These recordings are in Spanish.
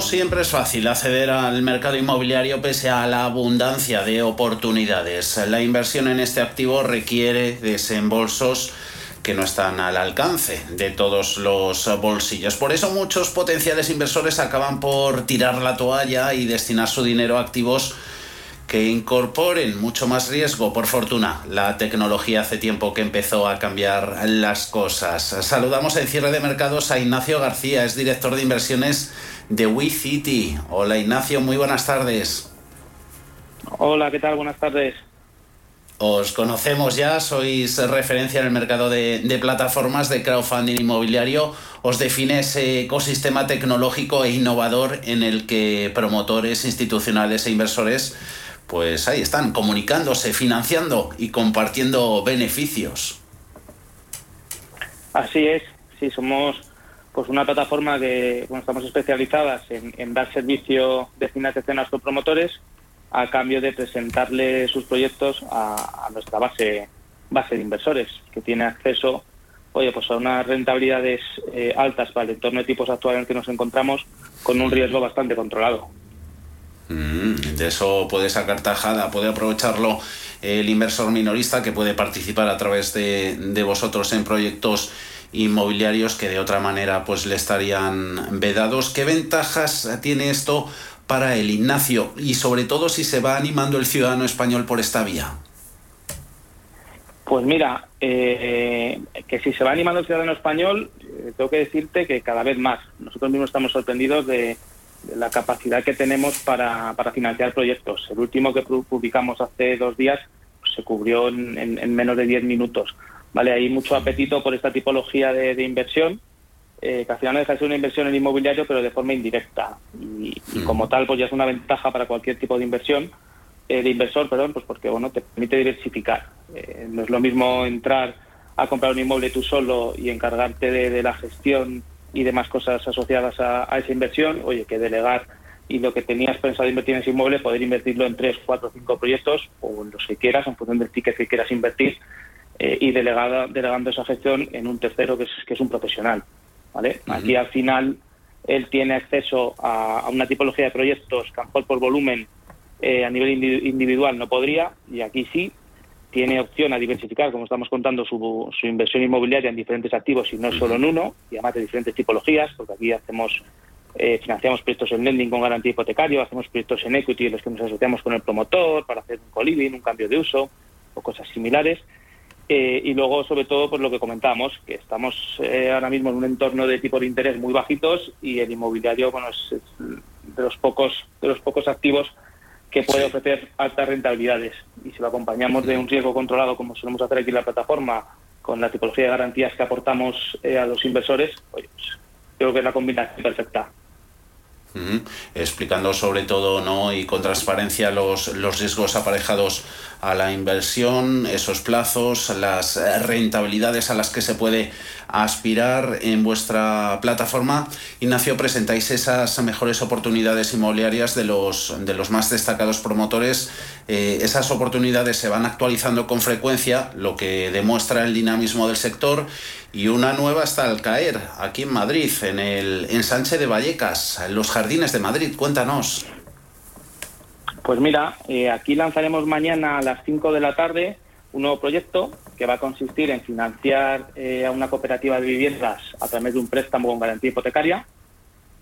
Siempre es fácil acceder al mercado inmobiliario pese a la abundancia de oportunidades. La inversión en este activo requiere desembolsos que no están al alcance de todos los bolsillos. Por eso muchos potenciales inversores acaban por tirar la toalla y destinar su dinero a activos que incorporen mucho más riesgo. Por fortuna, la tecnología hace tiempo que empezó a cambiar las cosas. Saludamos en cierre de mercados a Ignacio García, es director de inversiones de WeCity. Hola Ignacio, muy buenas tardes. Hola, ¿qué tal? Buenas tardes. Os conocemos ya, sois referencia en el mercado de, de, plataformas de crowdfunding inmobiliario. Os define ese ecosistema tecnológico e innovador en el que promotores institucionales e inversores, pues ahí están, comunicándose, financiando y compartiendo beneficios. Así es, sí, somos pues una plataforma que bueno, estamos especializadas en, dar servicio de financiación a nuestros promotores a cambio de presentarle sus proyectos a, a, nuestra base base de inversores que tiene acceso oye pues a unas rentabilidades eh, altas para el entorno de tipos actual en el que nos encontramos con un riesgo bastante controlado mm, de eso puede sacar tajada puede aprovecharlo el inversor minorista que puede participar a través de, de vosotros en proyectos inmobiliarios que de otra manera pues le estarían vedados qué ventajas tiene esto para el Ignacio y sobre todo si se va animando el ciudadano español por esta vía? Pues mira, eh, que si se va animando el ciudadano español, eh, tengo que decirte que cada vez más. Nosotros mismos estamos sorprendidos de, la capacidad que tenemos para, para, financiar proyectos. El último que publicamos hace dos días pues, se cubrió en, en, en, menos de 10 minutos. Vale, hay mucho apetito por esta tipología de, de inversión eh, que al final no deja de ser una inversión en inmobiliario, pero de forma indirecta. Y, y, como tal, pues ya es una ventaja para cualquier tipo de inversión, eh, de inversor, perdón, pues porque bueno, te permite diversificar. Eh, no es lo mismo entrar a comprar un inmueble tú solo y encargarte de, de la gestión y demás cosas asociadas a, a, esa inversión, oye, que delegar y lo que tenías pensado invertir en ese inmueble, poder invertirlo en tres, cuatro, cinco proyectos o en los que quieras, en función del ticket que quieras invertir, eh, y delegada, delegando esa gestión en un tercero que es, que es un profesional. ¿vale? Uh -huh. Aquí al final él tiene acceso a, a, una tipología de proyectos que a lo mejor por volumen eh, a nivel individual no podría y aquí sí tiene opción a diversificar, como estamos contando, su, su inversión inmobiliaria en diferentes activos y no solo en uno, y además de diferentes tipologías, porque aquí hacemos eh, financiamos proyectos en lending con garantía hipotecaria, hacemos proyectos en equity en los que nos asociamos con el promotor para hacer un co-living, un cambio de uso o cosas similares. Eh, y luego, sobre todo, pues lo que comentábamos, que estamos eh, ahora mismo en un entorno de tipos de interés muy bajitos y el inmobiliario, bueno, es, es de los pocos de los pocos activos que puede ofrecer altas rentabilidades. Y si lo acompañamos de un riesgo controlado, como solemos hacer aquí en la plataforma, con la tipología de garantías que aportamos eh, a los inversores, pues creo que es la combinación perfecta. Uh -huh. explicando sobre todo no y con transparencia los, los riesgos aparejados a la inversión, esos plazos, las rentabilidades a las que se puede aspirar en vuestra plataforma. Ignacio, presentáis esas mejores oportunidades inmobiliarias de los, de los más destacados promotores. Eh, esas oportunidades se van actualizando con frecuencia, lo que demuestra el dinamismo del sector. Y una nueva está al caer, aquí en Madrid, en el ensanche de Vallecas, en los jardines de Madrid. Cuéntanos. Pues mira, eh, aquí lanzaremos mañana a las 5 de la tarde un nuevo proyecto que va a consistir en financiar eh, a una cooperativa de viviendas a través de un préstamo con garantía hipotecaria,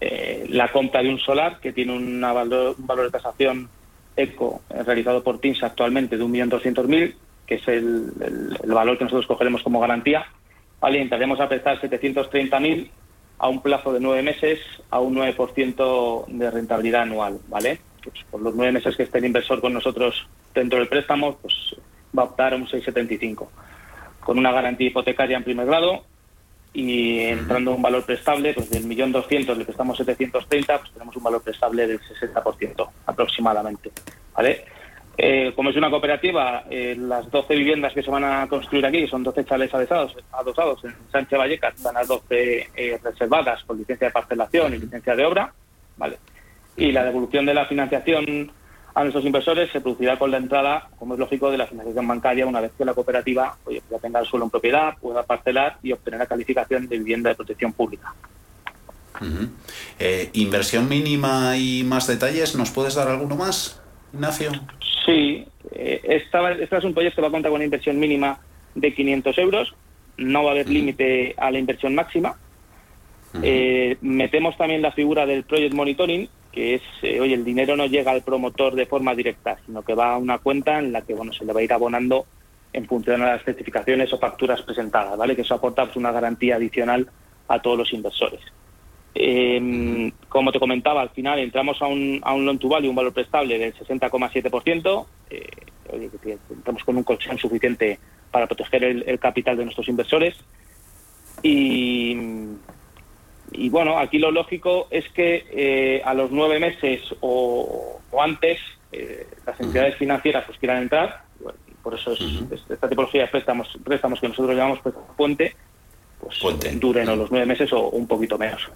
eh, la compra de un solar que tiene una valor, un valor de tasación eco eh, realizado por TINS actualmente de 1.200.000, que es el, valor que nosotros cogeremos como garantía. Vale, intentaremos a prestar 730.000 a un plazo de nueve meses a un 9% de rentabilidad anual, ¿vale? pues por los nueve meses que esté el inversor con nosotros dentro del préstamo, pues va a optar a un 6,75, con una garantía hipotecaria en primer grado y entrando un valor prestable, pues del millón doscientos le prestamos 730, pues tenemos un valor prestable del 60% aproximadamente, ¿vale? Eh, como es una cooperativa, eh, las 12 viviendas que se van a construir aquí, son 12 chalets adosados, adosados en Sánchez Vallecas, están las 12 eh, reservadas con licencia de parcelación y licencia de obra, ¿vale? Y la devolución de la financiación a nuestros inversores se producirá con la entrada, como es lógico, de la financiación bancaria una vez que la cooperativa oye, ya tenga el suelo en propiedad, pueda parcelar y obtener la calificación de vivienda de protección pública. Eh, inversión mínima y más detalles, ¿nos puedes dar alguno más, Ignacio? Sí, eh, esta, este es un proyecto que va a contar con una inversión mínima de 500 euros. No va a haber límite a la inversión máxima. Eh, metemos también la figura del Project Monitoring, que es, eh, oye, el dinero no llega al promotor de forma directa, sino que va a una cuenta en la que, bueno, se le va a ir abonando en función a las certificaciones o facturas presentadas, ¿vale? Que eso aporta pues, una garantía adicional a todos los inversores. Eh, como te comentaba, al final entramos a un, a un loan to value, un valor prestable del 60,7%. Eh, oye, entramos con un colchón suficiente para proteger el capital de nuestros inversores. Y, y bueno, aquí lo lógico es que eh, a los nueve meses o, o antes eh, las entidades financieras pues quieran entrar. Por eso es, es- esta tipología de préstamos, préstamos que nosotros llamamos préstamos puente, pues Puente. duren o los nueve meses o un poquito menos.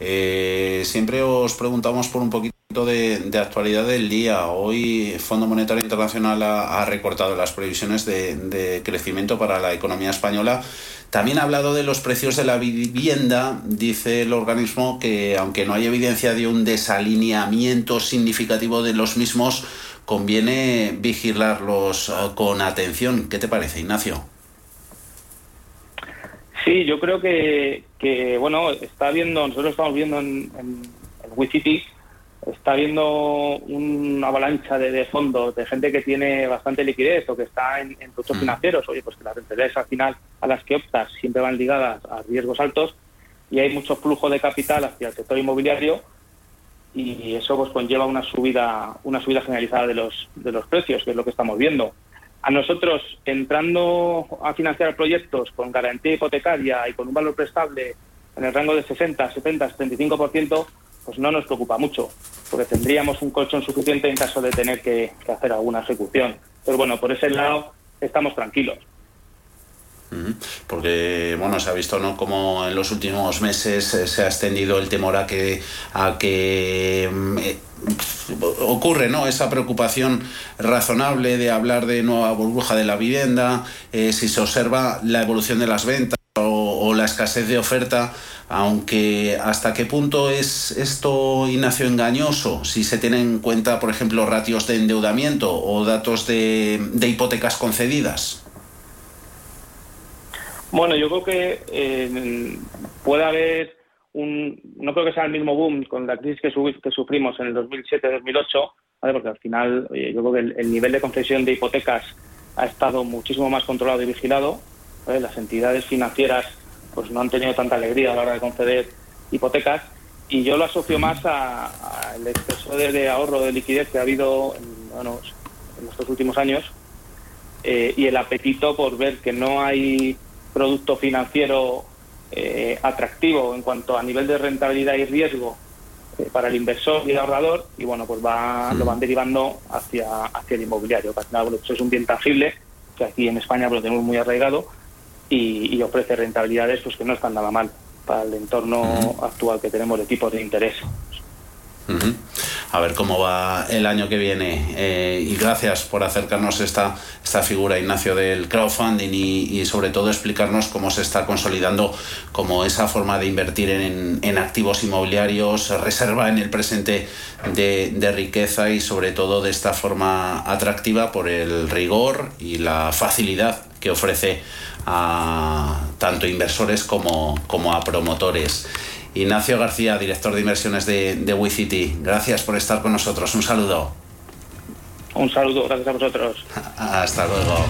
Eh, siempre os preguntamos por un poquito de, actualidad del día. Hoy Fondo Monetario Internacional ha, recortado las previsiones de, crecimiento para la economía española. También ha hablado de los precios de la vivienda. Dice el organismo que aunque no hay evidencia de un desalineamiento significativo de los mismos, conviene vigilarlos eh, con atención. ¿Qué te parece, Ignacio? Sí, yo creo que, bueno, está viendo, nosotros estamos viendo en, en, está viendo una avalancha de, de fondos, de gente que tiene bastante liquidez o que está en, en productos Mm. financieros. Oye, pues que las rentabilidades al final a las que optas siempre van ligadas a riesgos altos y hay mucho flujo de capital hacia el sector inmobiliario y eso pues conlleva una subida una subida generalizada de los de los precios que es lo que estamos viendo a nosotros entrando a financiar proyectos con garantía hipotecaria y con un valor prestable en el rango de 60 70 75 pues no nos preocupa mucho porque tendríamos un colchón suficiente en caso de tener que, hacer alguna ejecución. Pero bueno por ese lado estamos tranquilos. Porque bueno se ha visto no como en los últimos meses eh, se ha extendido el temor a que a que mm, eh, ocurre no esa preocupación razonable de hablar de nueva burbuja de la vivienda eh, si se observa la evolución de las ventas escasez de oferta aunque hasta qué punto es esto Ignacio engañoso si se tienen en cuenta por ejemplo ratios de endeudamiento o datos de, hipotecas concedidas Bueno, yo creo que eh, puede haber un. No creo que sea el mismo boom con la crisis que, su- que sufrimos en el 2007-2008, ¿vale? porque al final oye, yo creo que el, el nivel de concesión de hipotecas ha estado muchísimo más controlado y vigilado. Las entidades financieras pues no han tenido tanta alegría a la hora de conceder hipotecas y yo lo asocio más al exceso de, de ahorro de liquidez que ha habido en, bueno, en estos últimos años eh, y el apetito por ver que no hay producto financiero eh, atractivo en cuanto a nivel de rentabilidad y riesgo eh, para el inversor y el ahorrador y bueno pues va, lo van derivando hacia, hacia el inmobiliario. Que al final bueno, pues es un bien tangible que aquí en España pues, lo tenemos muy arraigado y, y ofrece rentabilidades pues que no están nada mal para el entorno actual que tenemos de tipos de interés. A ver cómo va el año que viene. Eh, y gracias por acercarnos esta, esta figura, Ignacio, del crowdfunding y, y sobre todo explicarnos cómo se está consolidando como esa forma de invertir en, en activos inmobiliarios, reserva en el presente de, de riqueza y sobre todo de esta forma atractiva por el rigor y la facilidad que ofrece a tanto inversores como, como a promotores. Ignacio García, director de inversiones de, de WeCity, gracias por estar con nosotros. Un saludo. Un saludo, gracias a vosotros. Hasta luego.